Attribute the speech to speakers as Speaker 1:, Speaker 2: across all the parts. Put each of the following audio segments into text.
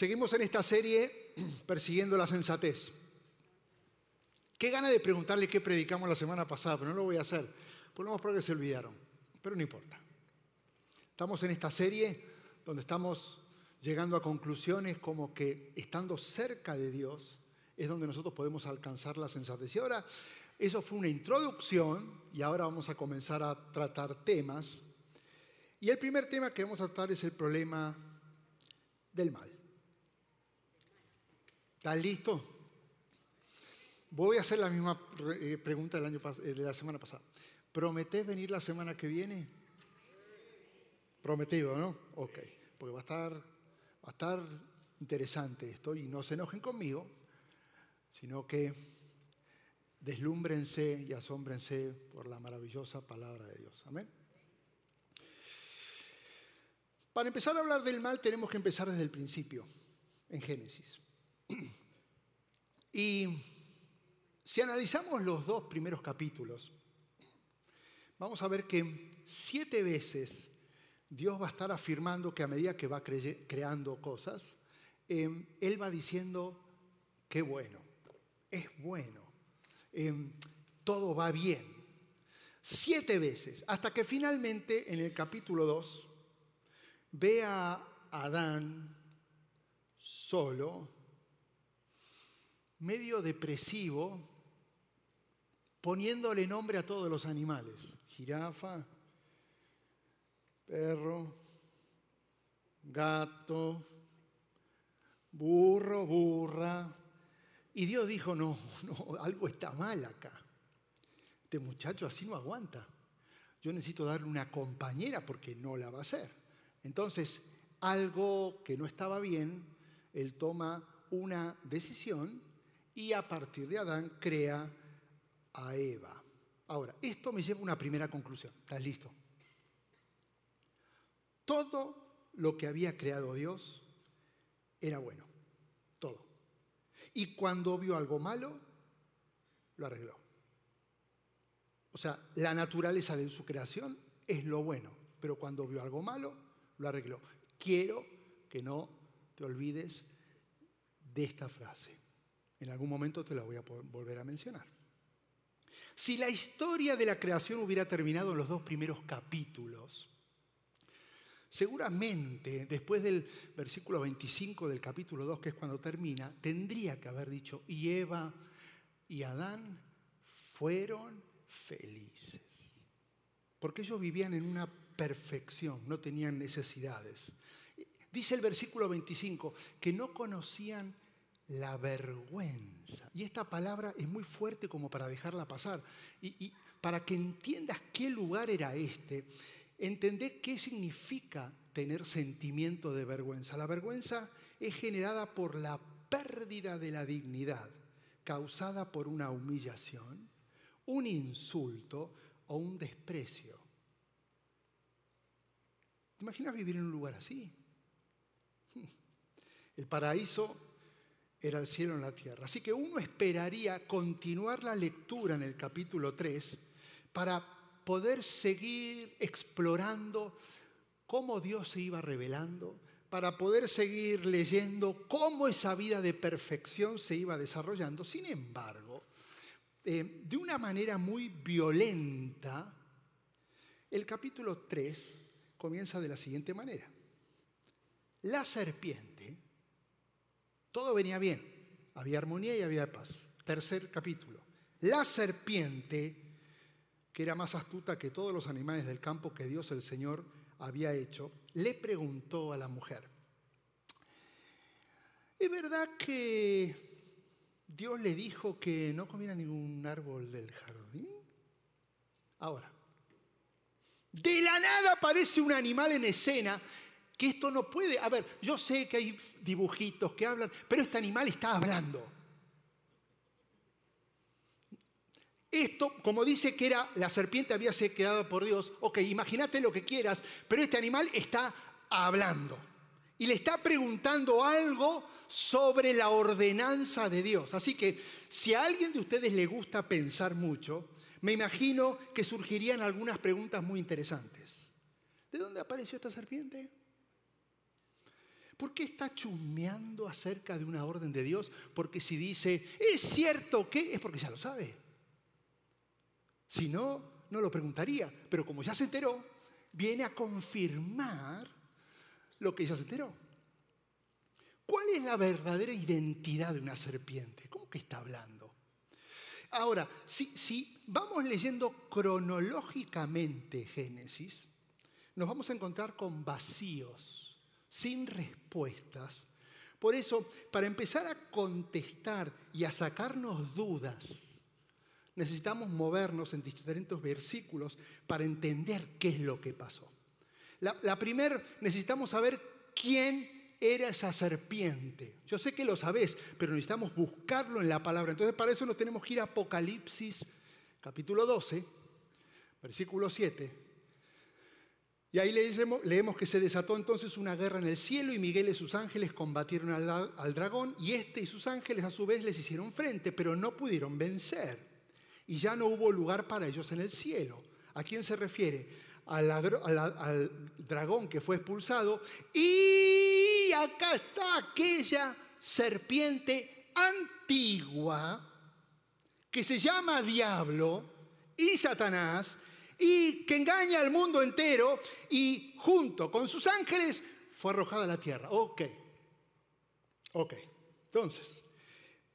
Speaker 1: Seguimos en esta serie persiguiendo la sensatez. Qué gana de preguntarle qué predicamos la semana pasada, pero no lo voy a hacer. Por lo menos que se olvidaron, pero no importa. Estamos en esta serie donde estamos llegando a conclusiones como que estando cerca de Dios es donde nosotros podemos alcanzar la sensatez. Y ahora, eso fue una introducción y ahora vamos a comenzar a tratar temas. Y el primer tema que vamos a tratar es el problema del mal. ¿Estás listo? Voy a hacer la misma eh, pregunta del año, eh, de la semana pasada. ¿Prometés venir la semana que viene? Prometido, ¿no? Ok. Porque va a estar, va a estar interesante esto y no se enojen conmigo, sino que deslúmbrense y asómbrense por la maravillosa palabra de Dios. Amén. Para empezar a hablar del mal tenemos que empezar desde el principio, en Génesis. Y si analizamos los dos primeros capítulos, vamos a ver que siete veces Dios va a estar afirmando que a medida que va creando cosas, em, Él va diciendo, qué bueno, es bueno, em, todo va bien. Siete veces, hasta que finalmente en el capítulo 2 ve a Adán solo, medio depresivo, poniéndole nombre a todos los animales. Jirafa, perro, gato, burro, burra. Y Dios dijo, no, no, algo está mal acá. Este muchacho así no aguanta. Yo necesito darle una compañera porque no la va a hacer. Entonces, algo que no estaba bien, él toma una decisión y a partir de Adán crea a Eva. Ahora, esto me lleva a una primera conclusión. ¿Estás listo? Todo lo que había creado Dios era bueno. Todo. Y cuando vio algo malo, lo arregló. O sea, la naturaleza de su creación es lo bueno, pero cuando vio algo malo, lo arregló. Quiero que no te olvides de esta frase. En algún momento te la voy a volver a mencionar. Si la historia de la creación hubiera terminado en los dos primeros capítulos, seguramente después del versículo 25 del capítulo 2, que es cuando termina, tendría que haber dicho, y Eva y Adán fueron felices. Porque ellos vivían en una perfección, no tenían necesidades. Dice el versículo 25 que no conocían la vergüenza. Y esta palabra es muy fuerte como para dejarla pasar. Y, para que entiendas qué lugar era este, entendé qué significa tener sentimiento de vergüenza. La vergüenza es generada por la pérdida de la dignidad, causada por una humillación, un insulto o un desprecio. ¿Te imaginas vivir en un lugar así? El paraíso era el cielo en la tierra. Así que uno esperaría continuar la lectura en el capítulo 3 para poder seguir explorando cómo Dios se iba revelando, para poder seguir leyendo cómo esa vida de perfección se iba desarrollando. Sin embargo, eh, de una manera muy violenta, el capítulo 3 comienza de la siguiente manera. La serpiente, todo venía bien, había armonía y había paz. Tercer capítulo. La serpiente, que era más astuta que todos los animales del campo que Dios el Señor había hecho, le preguntó a la mujer, ¿es verdad que Dios le dijo que no comiera ningún árbol del jardín? Ahora, de la nada aparece un animal en escena que esto no puede... A ver, yo sé que hay dibujitos que hablan, pero este animal está hablando. Esto, como dice que era la serpiente había sido por Dios, ok, imagínate lo que quieras, pero este animal está hablando y le está preguntando algo sobre la ordenanza de Dios. Así que si a alguien de ustedes le gusta pensar mucho, me imagino que surgirían algunas preguntas muy interesantes. ¿De dónde apareció esta serpiente? ¿Por qué está chusmeando acerca de una orden de Dios? Porque si dice, es cierto que, es porque ya lo sabe. Si no, no lo preguntaría. Pero como ya se enteró, viene a confirmar lo que ya se enteró. ¿Cuál es la verdadera identidad de una serpiente? ¿Cómo que está hablando? Ahora, si, si vamos leyendo cronológicamente Génesis, nos vamos a encontrar con vacíos, sin respuestas. Por eso, para empezar a contestar y a sacarnos dudas, necesitamos movernos en distintos versículos para entender qué es lo que pasó. La, primera, necesitamos saber quién era esa serpiente. Yo sé que lo sabés, pero necesitamos buscarlo en la palabra. Entonces, para eso nos tenemos que ir a Apocalipsis, capítulo 12, versículo 7 y ahí leemos, leemos, que se desató entonces una guerra en el cielo y Miguel y sus ángeles combatieron al, dragón y este y sus ángeles a su vez les hicieron frente, pero no pudieron vencer. Y ya no hubo lugar para ellos en el cielo. ¿A quién se refiere? Al dragón que fue expulsado. Y acá está aquella serpiente antigua que se llama diablo y Satanás y que engaña al mundo entero y junto con sus ángeles fue arrojada a la tierra. Ok, ok. Entonces,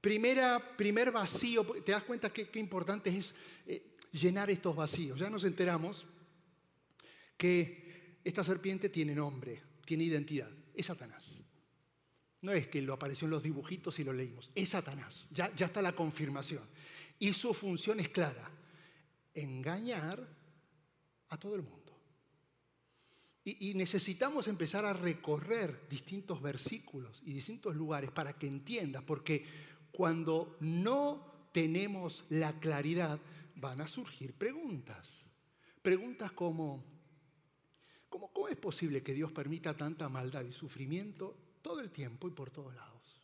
Speaker 1: primera, primer vacío, te das cuenta qué, qué importante es eh, llenar estos vacíos. Ya nos enteramos que esta serpiente tiene nombre, tiene identidad, es Satanás. No es que lo apareció en los dibujitos y lo leímos, es Satanás, ya, ya está la confirmación. Y su función es clara, engañar a todo el mundo. Y, necesitamos empezar a recorrer distintos versículos y distintos lugares para que entiendas, porque cuando no tenemos la claridad, van a surgir preguntas. Preguntas como, ¿cómo, ¿cómo es posible que Dios permita tanta maldad y sufrimiento todo el tiempo y por todos lados?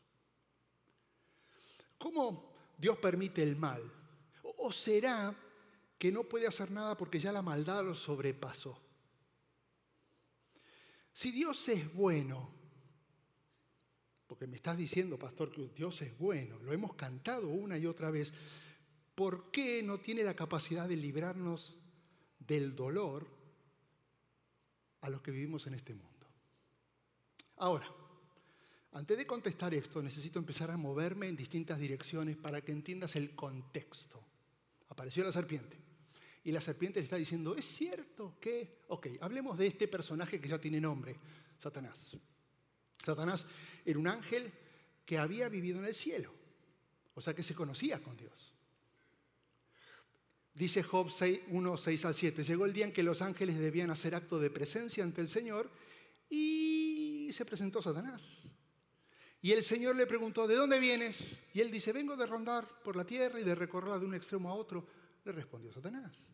Speaker 1: ¿Cómo Dios permite el mal? ¿O será que no puede hacer nada porque ya la maldad lo sobrepasó. Si Dios es bueno, porque me estás diciendo, pastor, que Dios es bueno, lo hemos cantado una y otra vez, ¿por qué no tiene la capacidad de librarnos del dolor a los que vivimos en este mundo? Ahora, antes de contestar esto, necesito empezar a moverme en distintas direcciones para que entiendas el contexto. Apareció la serpiente. Y la serpiente le está diciendo, es cierto que, ok, hablemos de este personaje que ya tiene nombre, Satanás. Satanás era un ángel que había vivido en el cielo, o sea que se conocía con Dios. Dice Job 1, 6 al 7, llegó el día en que los ángeles debían hacer acto de presencia ante el Señor y se presentó Satanás. Y el Señor le preguntó, ¿de dónde vienes? Y él dice, vengo de rondar por la tierra y de recorrerla de un extremo a otro. Le respondió Satanás.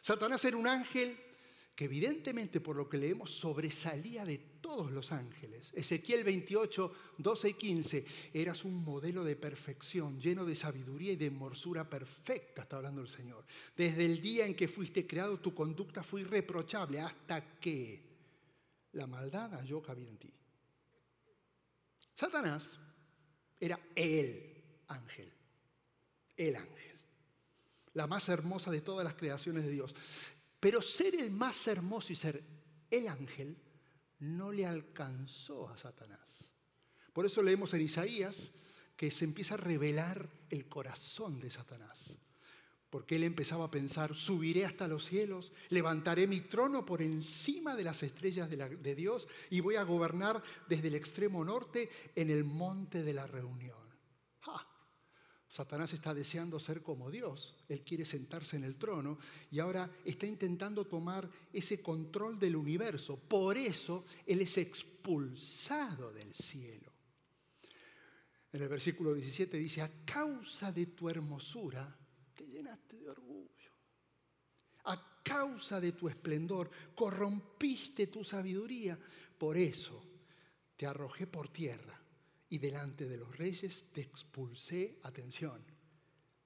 Speaker 1: Satanás era un ángel que evidentemente por lo que leemos sobresalía de todos los ángeles. Ezequiel 28, 12 y 15, eras un modelo de perfección, lleno de sabiduría y de morsura perfecta, está hablando el Señor. Desde el día en que fuiste creado, tu conducta fue irreprochable hasta que la maldad halló cabida en ti. Satanás era el ángel, el ángel la más hermosa de todas las creaciones de Dios. Pero ser el más hermoso y ser el ángel no le alcanzó a Satanás. Por eso leemos en Isaías que se empieza a revelar el corazón de Satanás. Porque él empezaba a pensar, subiré hasta los cielos, levantaré mi trono por encima de las estrellas de, de Dios y voy a gobernar desde el extremo norte en el monte de la reunión. Satanás está deseando ser como Dios. Él quiere sentarse en el trono y ahora está intentando tomar ese control del universo. Por eso Él es expulsado del cielo. En el versículo 17 dice, a causa de tu hermosura te llenaste de orgullo. A causa de tu esplendor corrompiste tu sabiduría. Por eso te arrojé por tierra y delante de los reyes te expulsé, atención,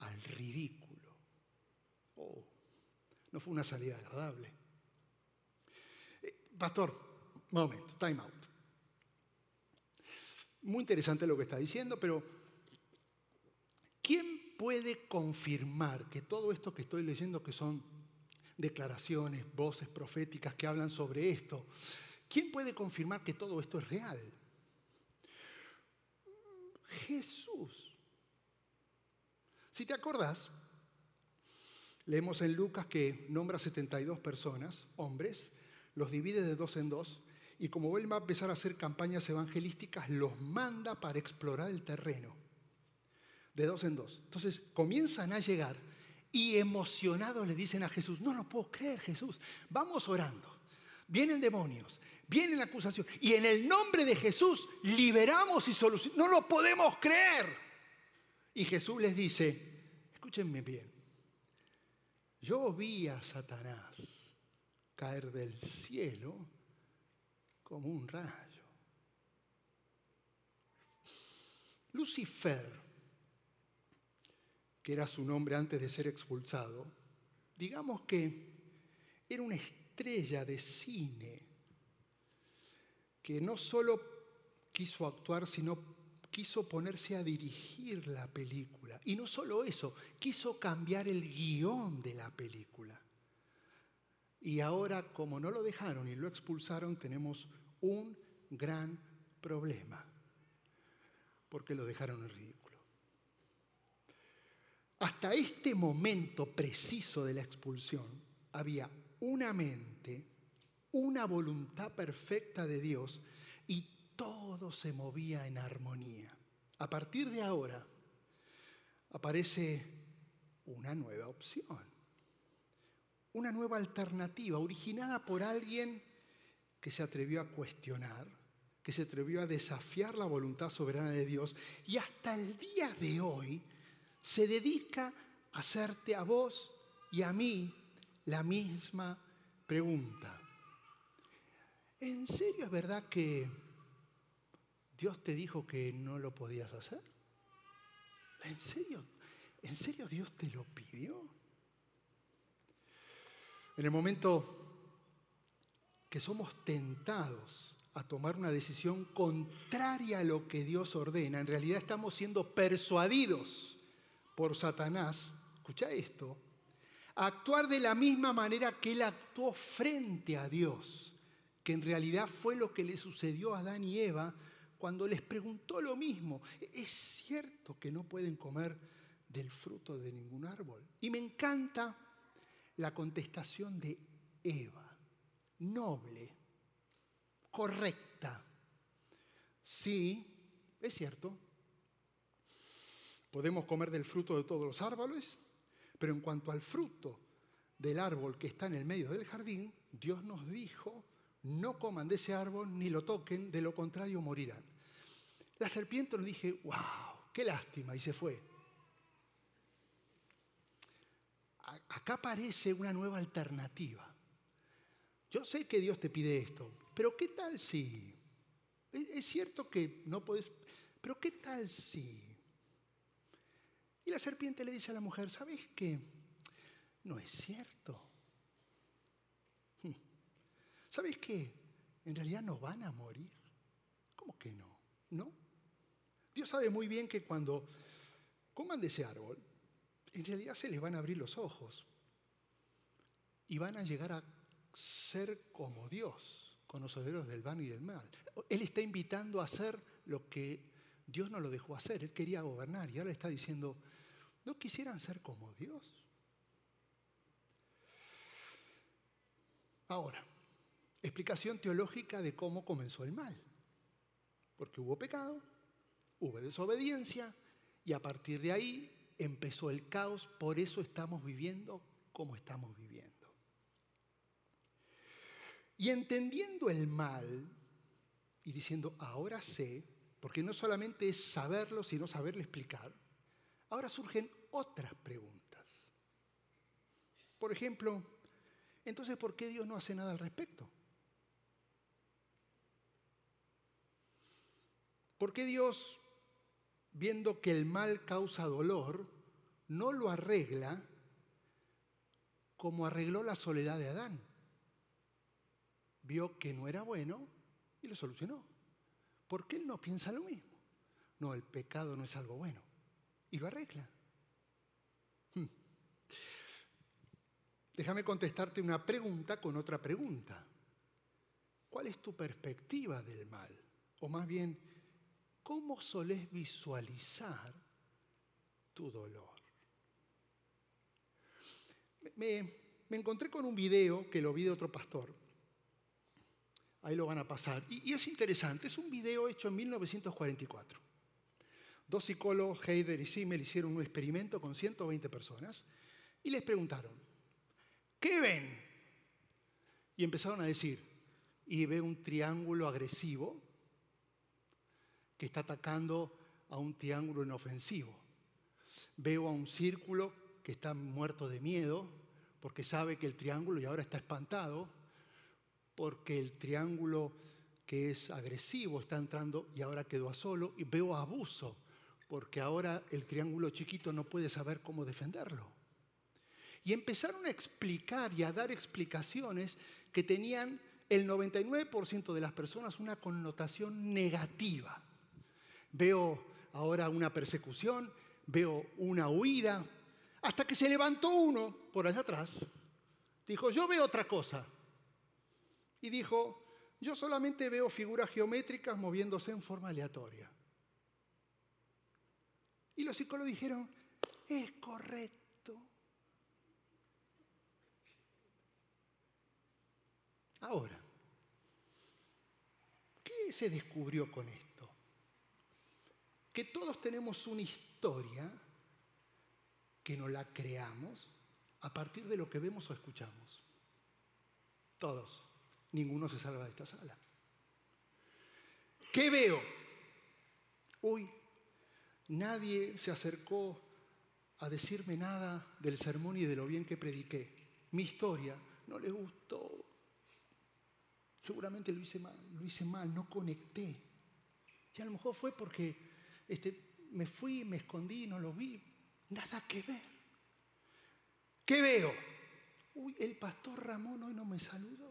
Speaker 1: al ridículo. Oh, no fue una salida agradable. Eh, pastor, momento, time out. Muy interesante lo que está diciendo, pero ¿quién puede confirmar que todo esto que estoy leyendo, que son declaraciones, voces proféticas que hablan sobre esto, ¿quién puede confirmar que todo esto es real? Jesús. Si te acordás, leemos en Lucas que nombra 72 personas, hombres, los divide de dos en dos y como él va a empezar a hacer campañas evangelísticas, los manda para explorar el terreno, de dos en dos. Entonces comienzan a llegar y emocionados le dicen a Jesús, no lo puedo creer Jesús, vamos orando, vienen demonios, vienen acusaciones, y en el nombre de Jesús liberamos y solucionamos, no lo podemos creer. Y Jesús les dice, escúchenme bien, yo vi a Satanás caer del cielo como un rayo. Lucifer, que era su nombre antes de ser expulsado, digamos que era una estrella de cine que no solo quiso actuar, sino quiso ponerse a dirigir la película. Y no solo eso, quiso cambiar el guion de la película. Y ahora, como no lo dejaron y lo expulsaron, tenemos un gran problema, porque lo dejaron en ridículo. Hasta este momento preciso de la expulsión había una mente, una voluntad perfecta de Dios y todo se movía en armonía. A partir de ahora aparece una nueva opción, una nueva alternativa originada por alguien que se atrevió a cuestionar, que se atrevió a desafiar la voluntad soberana de Dios y hasta el día de hoy se dedica a hacerte a vos y a mí la misma pregunta. ¿En serio es verdad que Dios te dijo que no lo podías hacer? ¿En serio? ¿En serio Dios te lo pidió? En el momento que somos tentados a tomar una decisión contraria a lo que Dios ordena, en realidad estamos siendo persuadidos por Satanás, escucha esto, a actuar de la misma manera que él actuó frente a Dios, que en realidad fue lo que le sucedió a Adán y Eva cuando les preguntó lo mismo. ¿Es cierto que no pueden comer del fruto de ningún árbol? Y me encanta la contestación de Eva noble, correcta. Sí, es cierto. Podemos comer del fruto de todos los árboles, pero en cuanto al fruto del árbol que está en el medio del jardín, Dios nos dijo, no coman de ese árbol ni lo toquen, de lo contrario morirán. La serpiente nos dije, wow, qué lástima, y se fue. Acá aparece una nueva alternativa. Yo sé que Dios te pide esto, pero ¿qué tal si? Es cierto que no puedes, pero ¿qué tal si? Y la serpiente le dice a la mujer, ¿sabes qué? No es cierto. ¿Sabes qué? En realidad no van a morir. ¿Cómo que no? ¿No? Dios sabe muy bien que cuando coman de ese árbol, en realidad se les van a abrir los ojos y van a llegar a ser como Dios, conocedores del bien y del mal. Él está invitando a hacer lo que Dios no lo dejó hacer. Él quería gobernar y ahora está diciendo, ¿no quisieran ser como Dios? Ahora, explicación teológica de cómo comenzó el mal. Porque hubo pecado, hubo desobediencia y a partir de ahí empezó el caos. Por eso estamos viviendo como estamos viviendo. Y entendiendo el mal y diciendo, ahora sé, porque no solamente es saberlo, sino saberle explicar, ahora surgen otras preguntas. Por ejemplo, entonces, ¿por qué Dios no hace nada al respecto? ¿Por qué Dios, viendo que el mal causa dolor, no lo arregla como arregló la soledad de Adán? vio que no era bueno y lo solucionó. Porque él no piensa lo mismo. no, el pecado no es algo bueno. Y lo arregla. Hmm. Déjame contestarte una pregunta con otra pregunta. ¿Cuál es tu perspectiva del mal? O más bien, ¿cómo solés visualizar tu dolor? Me, encontré con un video que lo vi de otro pastor. Ahí lo van a pasar. Y, y es interesante, es un video hecho en 1944. Dos psicólogos, Heider y Simmel, hicieron un experimento con 120 personas y les preguntaron, ¿qué ven? Y empezaron a decir, y ve un triángulo agresivo que está atacando a un triángulo inofensivo. Veo a un círculo que está muerto de miedo porque sabe que el triángulo y ahora está espantado, porque el triángulo que es agresivo está entrando y ahora quedó a solo, y veo abuso, porque ahora el triángulo chiquito no puede saber cómo defenderlo. Y empezaron a explicar y a dar explicaciones que tenían el 99% de las personas una connotación negativa. Veo ahora una persecución, veo una huida, hasta que se levantó uno por allá atrás, dijo, yo veo otra cosa. Y dijo, yo solamente veo figuras geométricas moviéndose en forma aleatoria. Y los psicólogos dijeron, es correcto. Ahora, ¿qué se descubrió con esto? Que todos tenemos una historia que no la creamos a partir de lo que vemos o escuchamos. Todos. Ninguno se salva de esta sala. ¿Qué veo? Uy, nadie se acercó a decirme nada del sermón y de lo bien que prediqué. Mi historia no le gustó. Seguramente lo hice mal, lo hice mal, no conecté. Y a lo mejor fue porque este, me fui, me escondí, no lo vi. Nada que ver. ¿Qué veo? Uy, el pastor Ramón hoy no me saludó.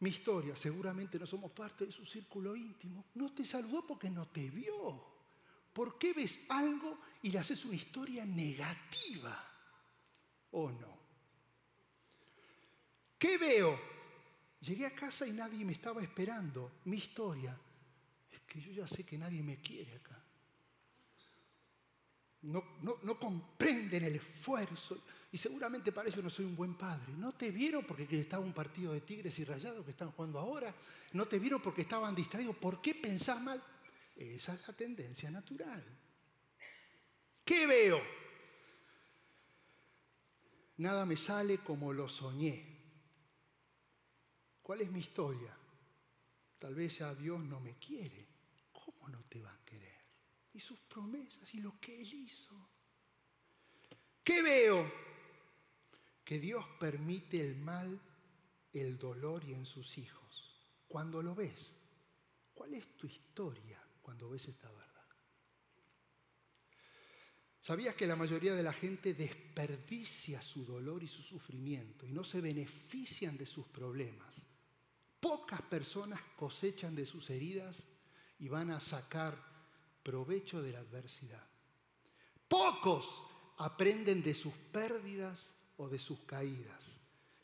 Speaker 1: Mi historia, seguramente no somos parte de su círculo íntimo. No te saludó porque no te vio. ¿Por qué ves algo y le haces una historia negativa? ¿O no? ¿Qué veo? Llegué a casa y nadie me estaba esperando. Mi historia que yo ya sé que nadie me quiere acá. No, no, comprenden el esfuerzo. Y seguramente para eso no soy un buen padre. No te vieron porque estaba un partido de tigres y rayados que están jugando ahora. No te vieron porque estaban distraídos. ¿Por qué pensás mal? Esa es la tendencia natural. ¿Qué veo? Nada me sale como lo soñé. ¿Cuál es mi historia? Tal vez ya Dios no me quiere. ¿Cómo no te va a querer? Y sus promesas y lo que Él hizo. ¿Qué veo? Que Dios permite el mal, el dolor y en sus hijos. Cuando lo ves, ¿cuál es tu historia cuando ves esta verdad? ¿Sabías que la mayoría de la gente desperdicia su dolor y su sufrimiento y no se benefician de sus problemas? Pocas personas cosechan de sus heridas y van a sacar provecho de la adversidad. Pocos aprenden de sus pérdidas o de sus caídas.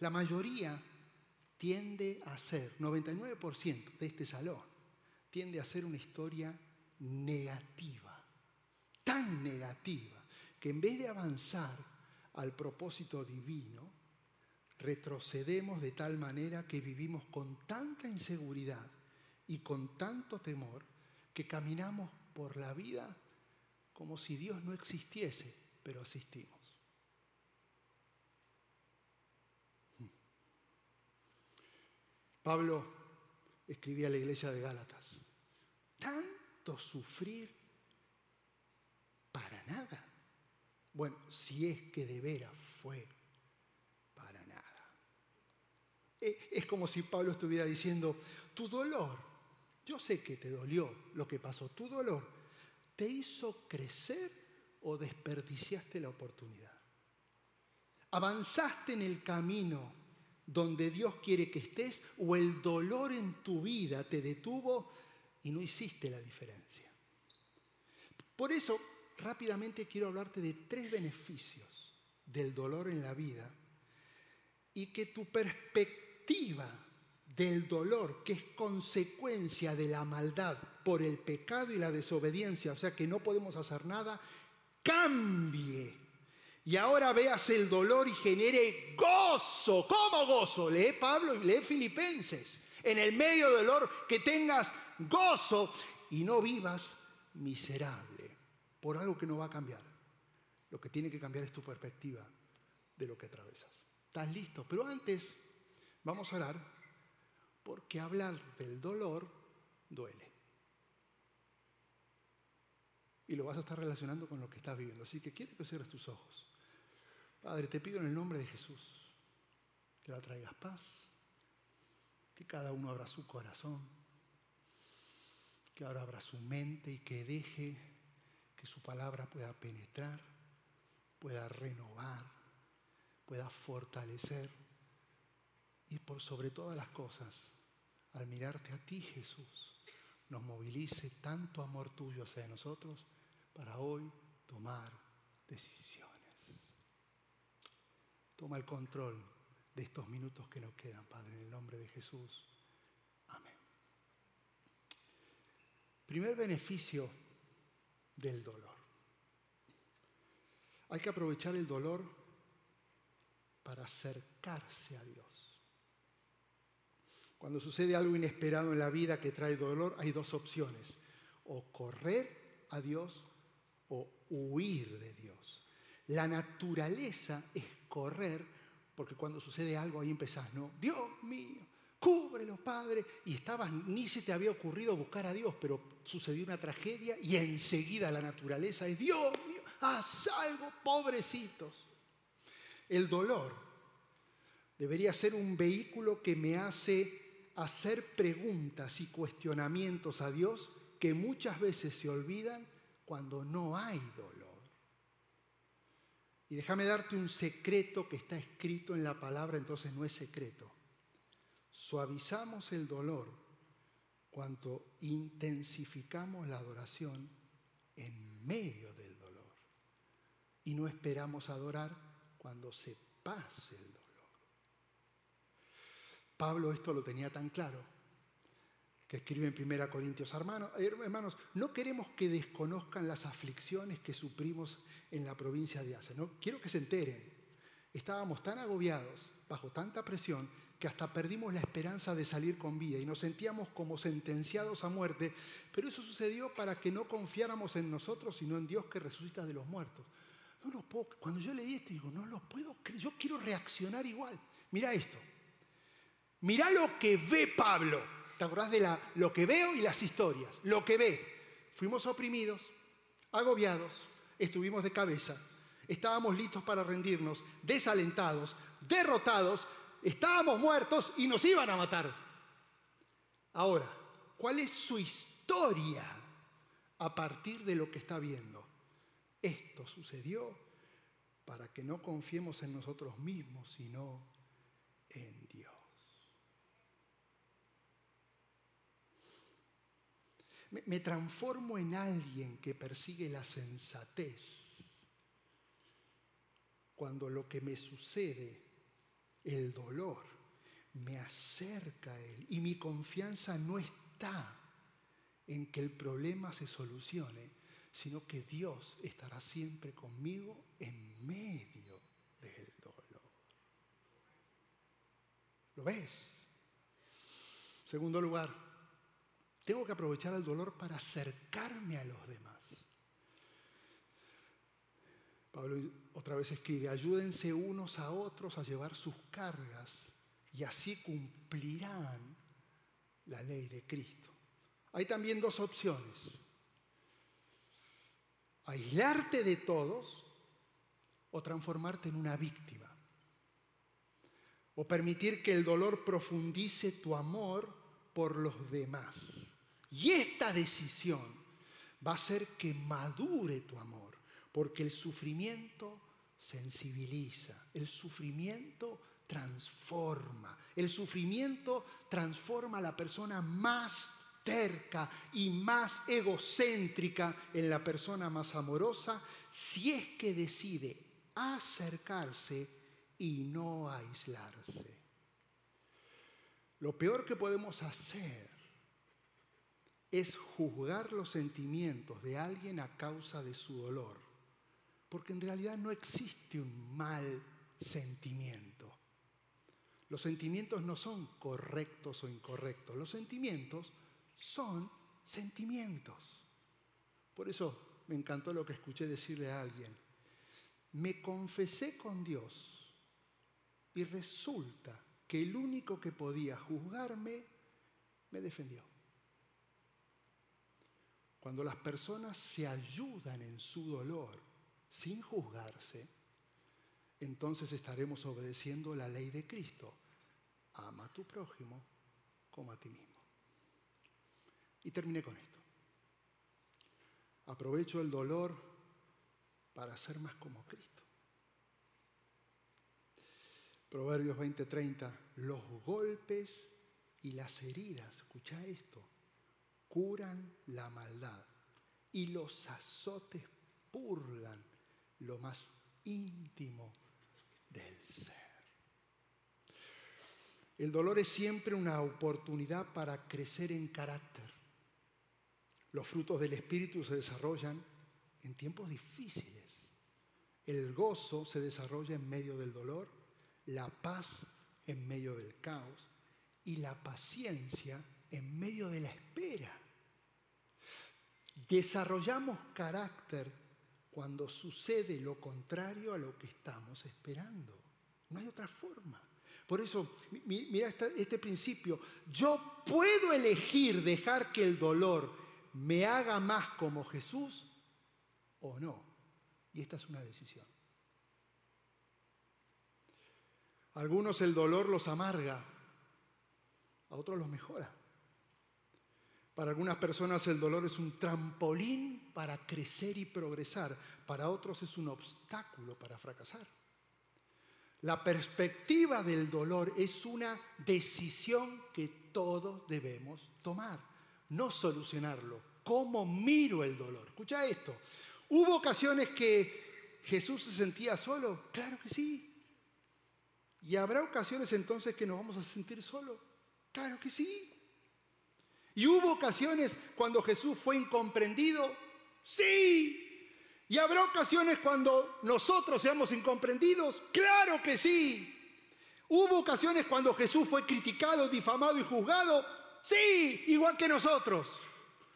Speaker 1: La mayoría tiende a ser, 99% de este salón, tiende a ser una historia negativa, tan negativa, que en vez de avanzar al propósito divino, retrocedemos de tal manera que vivimos con tanta inseguridad y con tanto temor que caminamos por la vida como si Dios no existiese, pero asistimos. Pablo escribía a la iglesia de Gálatas, tanto sufrir para nada. Bueno, si es que de veras fue Es como si Pablo estuviera diciendo, tu dolor, yo sé que te dolió lo que pasó, tu dolor, ¿te hizo crecer o desperdiciaste la oportunidad? ¿Avanzaste en el camino donde Dios quiere que estés o el dolor en tu vida te detuvo y no hiciste la diferencia? Por eso, rápidamente quiero hablarte de tres beneficios del dolor en la vida y que tu perspectiva del dolor, que es consecuencia de la maldad por el pecado y la desobediencia, o sea que no podemos hacer nada, cambie. Y ahora veas el dolor y genere gozo. ¿Cómo gozo? Lee Pablo y lee Filipenses. En el medio del dolor que tengas gozo y no vivas miserable por algo que no va a cambiar. Lo que tiene que cambiar es tu perspectiva de lo que atravesas. ¿Estás listo? Pero antes vamos a orar porque hablar del dolor duele. Y lo vas a estar relacionando con lo que estás viviendo. Así que quiero que cierres tus ojos. Padre, te pido en el nombre de Jesús que la traigas paz, que cada uno abra su corazón, que ahora abra su mente y que deje que su palabra pueda penetrar, pueda renovar, pueda fortalecer y por sobre todas las cosas, al mirarte a ti Jesús, nos movilice tanto amor tuyo hacia nosotros para hoy tomar decisiones. Toma el control de estos minutos que nos quedan, Padre, en el nombre de Jesús. Amén. Primer beneficio del dolor. Hay que aprovechar el dolor para acercarse a Dios. Cuando sucede algo inesperado en la vida que trae dolor, hay dos opciones. O correr a Dios o huir de Dios. La naturaleza es correr, porque cuando sucede algo ahí empezás, ¿no? Dios mío, cúbrelo, Padre. Y estabas, ni se te había ocurrido buscar a Dios, pero sucedió una tragedia y enseguida la naturaleza es, Dios mío, haz algo, pobrecitos. El dolor debería ser un vehículo que me hace hacer preguntas y cuestionamientos a Dios que muchas veces se olvidan cuando no hay dolor. Y déjame darte un secreto que está escrito en la palabra, entonces no es secreto. Suavizamos el dolor cuando intensificamos la adoración en medio del dolor. Y no esperamos adorar cuando se pase el dolor. Pablo esto lo tenía tan claro que escribe en 1 Corintios, hermanos, hermanos, no queremos que desconozcan las aflicciones que sufrimos en la provincia de Asia. No quiero que se enteren. Estábamos tan agobiados, bajo tanta presión, que hasta perdimos la esperanza de salir con vida y nos sentíamos como sentenciados a muerte, pero eso sucedió para que no confiáramos en nosotros, sino en Dios que resucita de los muertos. No lo puedo, cuando yo leí esto digo, no lo puedo creer, yo quiero reaccionar igual. Mira esto, Mirá lo que ve Pablo. ¿Te acordás de lo que veo y las historias? Lo que ve. Fuimos oprimidos, agobiados, estuvimos de cabeza, estábamos listos para rendirnos, desalentados, derrotados, estábamos muertos y nos iban a matar. Ahora, ¿cuál es su historia a partir de lo que está viendo? Esto sucedió para que no confiemos en nosotros mismos, sino en Dios. Me, transformo en alguien que persigue la sensatez. Cuando lo que me sucede, el dolor, me acerca a Él y mi confianza no está en que el problema se solucione, sino que Dios estará siempre conmigo en medio del dolor. ¿Lo ves? Segundo lugar, tengo que aprovechar el dolor para acercarme a los demás. Pablo otra vez escribe, ayúdense unos a otros a llevar sus cargas y así cumplirán la ley de Cristo. Hay también dos opciones. Aislarte de todos o transformarte en una víctima. O permitir que el dolor profundice tu amor por los demás. Y esta decisión va a hacer que madure tu amor, porque el sufrimiento sensibiliza, el sufrimiento transforma, el sufrimiento transforma a la persona más terca y más egocéntrica en la persona más amorosa si es que decide acercarse y no aislarse. Lo peor que podemos hacer es juzgar los sentimientos de alguien a causa de su dolor, porque en realidad no existe un mal sentimiento. Los sentimientos no son correctos o incorrectos, los sentimientos son sentimientos. Por eso me encantó lo que escuché decirle a alguien. Me confesé con Dios y resulta que el único que podía juzgarme me defendió. Cuando las personas se ayudan en su dolor sin juzgarse, entonces estaremos obedeciendo la ley de Cristo. Ama a tu prójimo como a ti mismo. Y terminé con esto. Aprovecho el dolor para ser más como Cristo. Proverbios 20:30, los golpes y las heridas, escucha esto, curan la maldad y los azotes purgan lo más íntimo del ser. El dolor es siempre una oportunidad para crecer en carácter. Los frutos del Espíritu se desarrollan en tiempos difíciles. El gozo se desarrolla en medio del dolor, la paz en medio del caos y la paciencia en medio de la espera. Desarrollamos carácter cuando sucede lo contrario a lo que estamos esperando. No hay otra forma. Por eso, mira este, principio. Yo puedo elegir dejar que el dolor me haga más como Jesús o no. Y esta es una decisión. A algunos el dolor los amarga, a otros los mejora. Para algunas personas el dolor es un trampolín para crecer y progresar, para otros es un obstáculo para fracasar. La perspectiva del dolor es una decisión que todos debemos tomar, no solucionarlo. ¿Cómo miro el dolor? Escucha esto. ¿Hubo ocasiones que Jesús se sentía solo? Claro que sí. ¿Y habrá ocasiones entonces que nos vamos a sentir solos? Claro que sí. ¿Y hubo ocasiones cuando Jesús fue incomprendido? Sí. ¿Y habrá ocasiones cuando nosotros seamos incomprendidos? Claro que sí. ¿Hubo ocasiones cuando Jesús fue criticado, difamado y juzgado? Sí, igual que nosotros.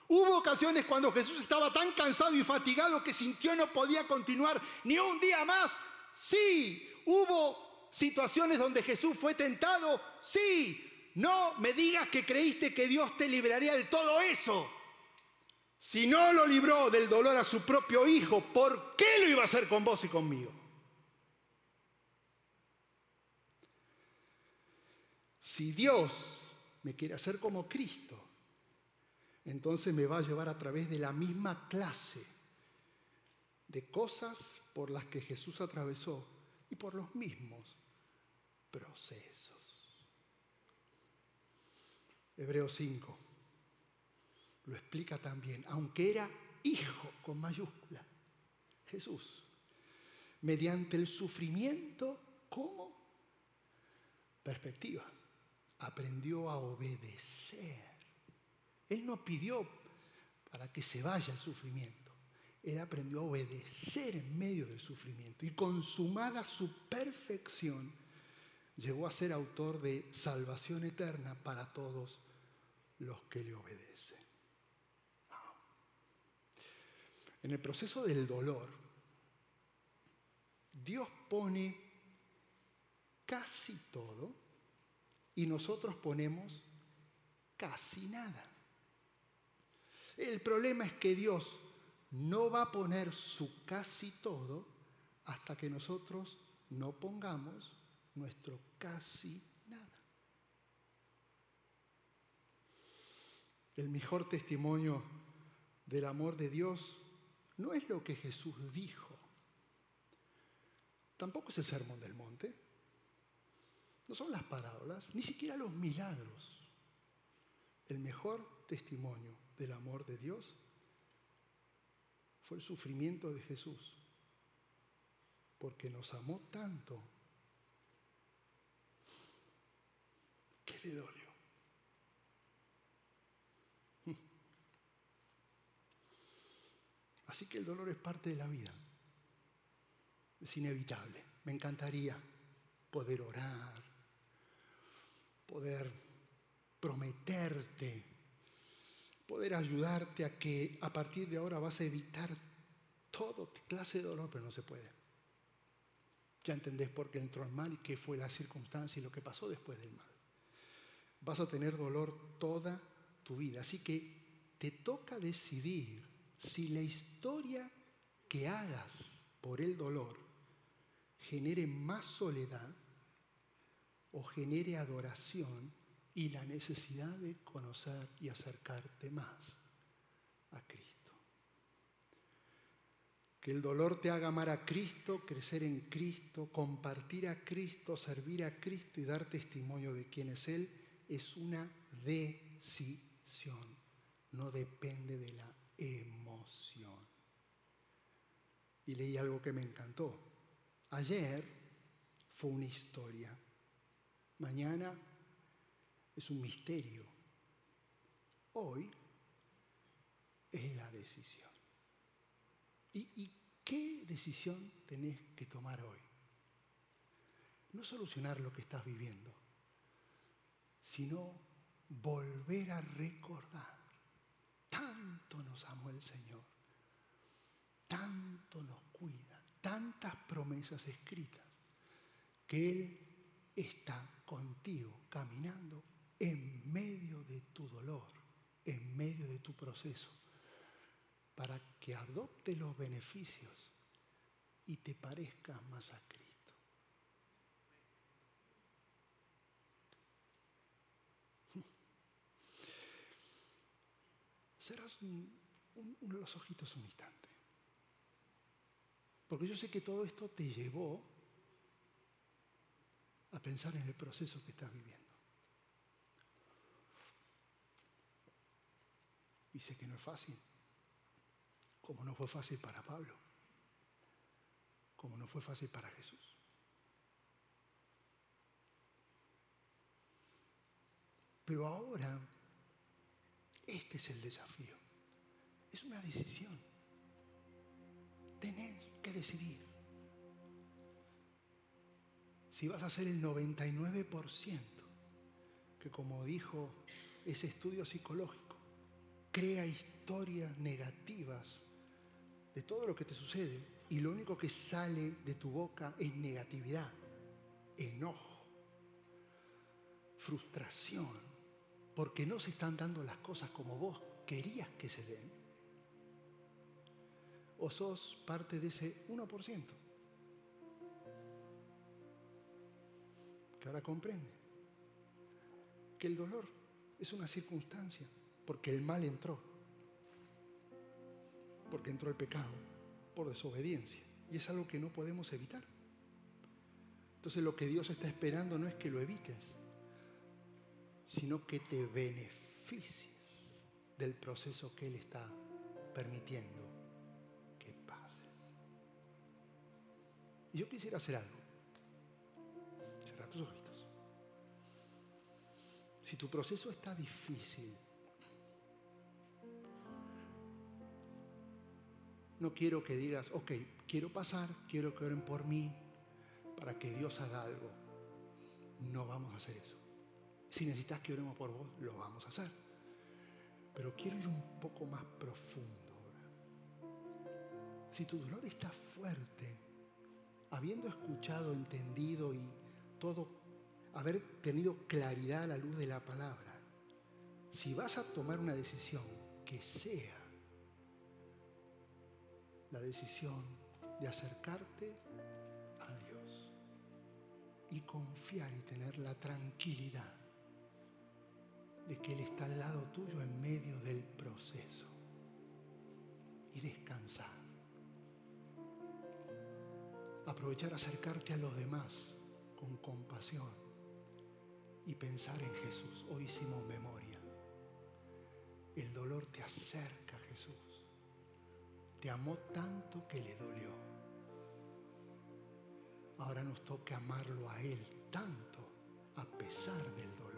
Speaker 1: Hubo ocasiones cuando Jesús estaba tan cansado y fatigado que sintió no podía continuar ni un día más. Sí, hubo situaciones donde Jesús fue tentado. Sí, no me digas que creíste que Dios te libraría de todo eso. Si no lo libró del dolor a su propio hijo, ¿por qué lo iba a hacer con vos y conmigo? Si Dios me quiere hacer como Cristo, entonces me va a llevar a través de la misma clase de cosas por las que Jesús atravesó y por los mismos procesos. Hebreos 5 lo explica también, aunque era hijo con mayúscula, Jesús, mediante el sufrimiento, ¿cómo? Perspectiva, aprendió a obedecer. Él no pidió para que se vaya el sufrimiento. Él aprendió a obedecer en medio del sufrimiento y consumada su perfección, llegó a ser autor de salvación eterna para todos los que le obedecen. En el proceso del dolor, Dios pone casi todo y nosotros ponemos casi nada. El problema es que Dios no va a poner su casi todo hasta que nosotros no pongamos nuestro casi nada. El mejor testimonio del amor de Dios no es lo que Jesús dijo. Tampoco es el sermón del monte. No son las parábolas, ni siquiera los milagros. El mejor testimonio del amor de Dios fue el sufrimiento de Jesús, porque nos amó tanto. Así que el dolor es parte de la vida, es inevitable. Me encantaría poder orar, poder prometerte poder ayudarte a que a partir de ahora vas a evitar todo clase de dolor, pero no se puede. Ya entendés por qué entró el mal y qué fue la circunstancia y lo que pasó después del mal. Vas a tener dolor toda tu vida. Así que te toca decidir si la historia que hagas por el dolor genere más soledad o genere adoración y la necesidad de conocer y acercarte más a Cristo. Que el dolor te haga amar a Cristo, crecer en Cristo, compartir a Cristo, servir a Cristo y dar testimonio de quién es Él, es una decisión, no depende de la emoción. Y leí algo que me encantó. Ayer fue una historia, mañana es un misterio. Hoy es la decisión. ¿Y, qué decisión tenés que tomar hoy? No solucionar lo que estás viviendo, sino volver a recordar. Tanto nos amó el Señor, tanto nos cuida, tantas promesas escritas, que Él está contigo caminando en medio de tu dolor, en medio de tu proceso, para que adopte los beneficios y te parezcas más a Cristo. Cerras uno de los ojitos un instante. Porque yo sé que todo esto te llevó a pensar en el proceso que estás viviendo. Y sé que no es fácil, como no fue fácil para Pablo, como no fue fácil para Jesús. Pero ahora, este es el desafío. Es una decisión. Tenés que decidir. Si vas a ser el 99%, que como dijo ese estudio psicológico, crea historias negativas de todo lo que te sucede y lo único que sale de tu boca es negatividad, enojo, frustración, porque no se están dando las cosas como vos querías que se den. O sos parte de ese 1% que ahora comprende que el dolor es una circunstancia porque el mal entró, porque entró el pecado, por desobediencia. Y es algo que no podemos evitar. Entonces lo que Dios está esperando no es que lo evites, sino que te beneficies del proceso que Él está permitiendo que pases. Y yo quisiera hacer algo. Cerrar tus ojitos. Si tu proceso está difícil, No quiero que digas, ok, quiero pasar, quiero que oren por mí para que Dios haga algo. No vamos a hacer eso. Si necesitas que oremos por vos, lo vamos a hacer. Pero quiero ir un poco más profundo Si tu dolor está fuerte, habiendo escuchado, entendido y todo, haber tenido claridad a la luz de la palabra, si vas a tomar una decisión que sea la decisión de acercarte a Dios y confiar y tener la tranquilidad de que Él está al lado tuyo en medio del proceso y descansar. Aprovechar acercarte a los demás con compasión y pensar en Jesús. Hoy hicimos memoria El dolor te acerca a Jesús. Te amó tanto que le dolió. Ahora nos toca amarlo a Él tanto a pesar del dolor.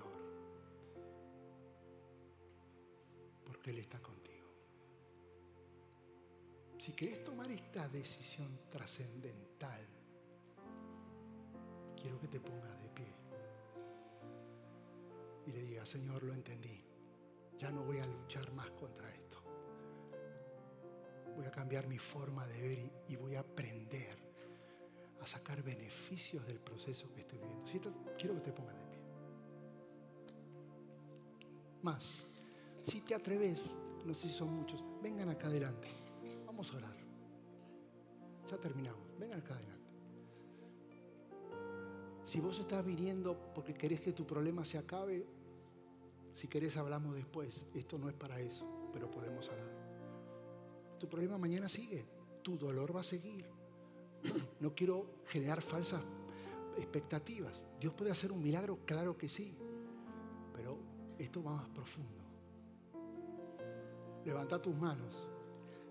Speaker 1: Él está contigo. Si querés tomar esta decisión trascendental, quiero que te pongas de pie y le digas, Señor, lo entendí. Ya no voy a luchar más contra esto. Voy a cambiar mi forma de ver y, voy a aprender a sacar beneficios del proceso que estoy viviendo. Quiero que te pongas de pie. Más, si te atreves, no sé si son muchos, vengan acá adelante. Vamos a orar. Ya terminamos. Vengan acá adelante. Si vos estás viniendo porque querés que tu problema se acabe, si querés hablamos después. Esto no es para eso, pero podemos hablar. Tu problema mañana sigue. Tu dolor va a seguir. No quiero generar falsas expectativas. Dios puede hacer un milagro, claro que sí. Pero esto va más profundo. Levanta tus manos.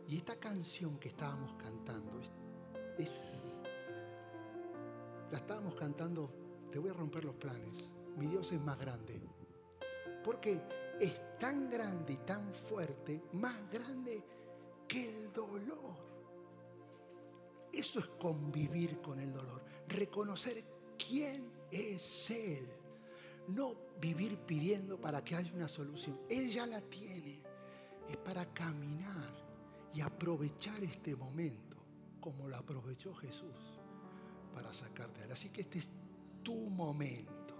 Speaker 1: Y esta canción que estábamos cantando, es, la estábamos cantando, te voy a romper los planes, mi Dios es más grande. Porque es tan grande y tan fuerte, más grande que el dolor. Eso es convivir con el dolor, reconocer quién es Él. No vivir pidiendo para que haya una solución. Él ya la tiene. Es para caminar y aprovechar este momento como lo aprovechó Jesús para sacarte de él. Así que este es tu momento,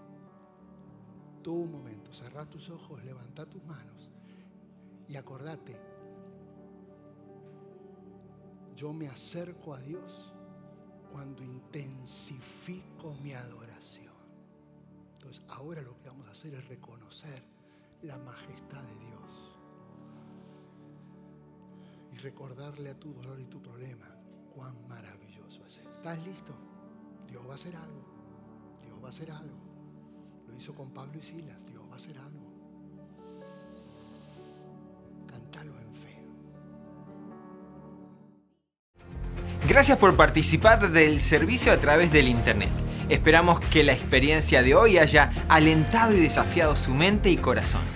Speaker 1: tu momento. Cerra tus ojos, levanta tus manos y acordate, yo me acerco a Dios cuando intensifico mi adoración. Entonces ahora lo que vamos a hacer es reconocer la majestad de Dios recordarle a tu dolor y tu problema cuán maravilloso es ¿Estás listo? Dios va a hacer algo. Dios va a hacer algo. Lo hizo con Pablo y Silas. Dios va a hacer algo. Cántalo en fe.
Speaker 2: Gracias por participar del servicio a través del Internet. Esperamos que la experiencia de hoy haya alentado y desafiado su mente y corazón.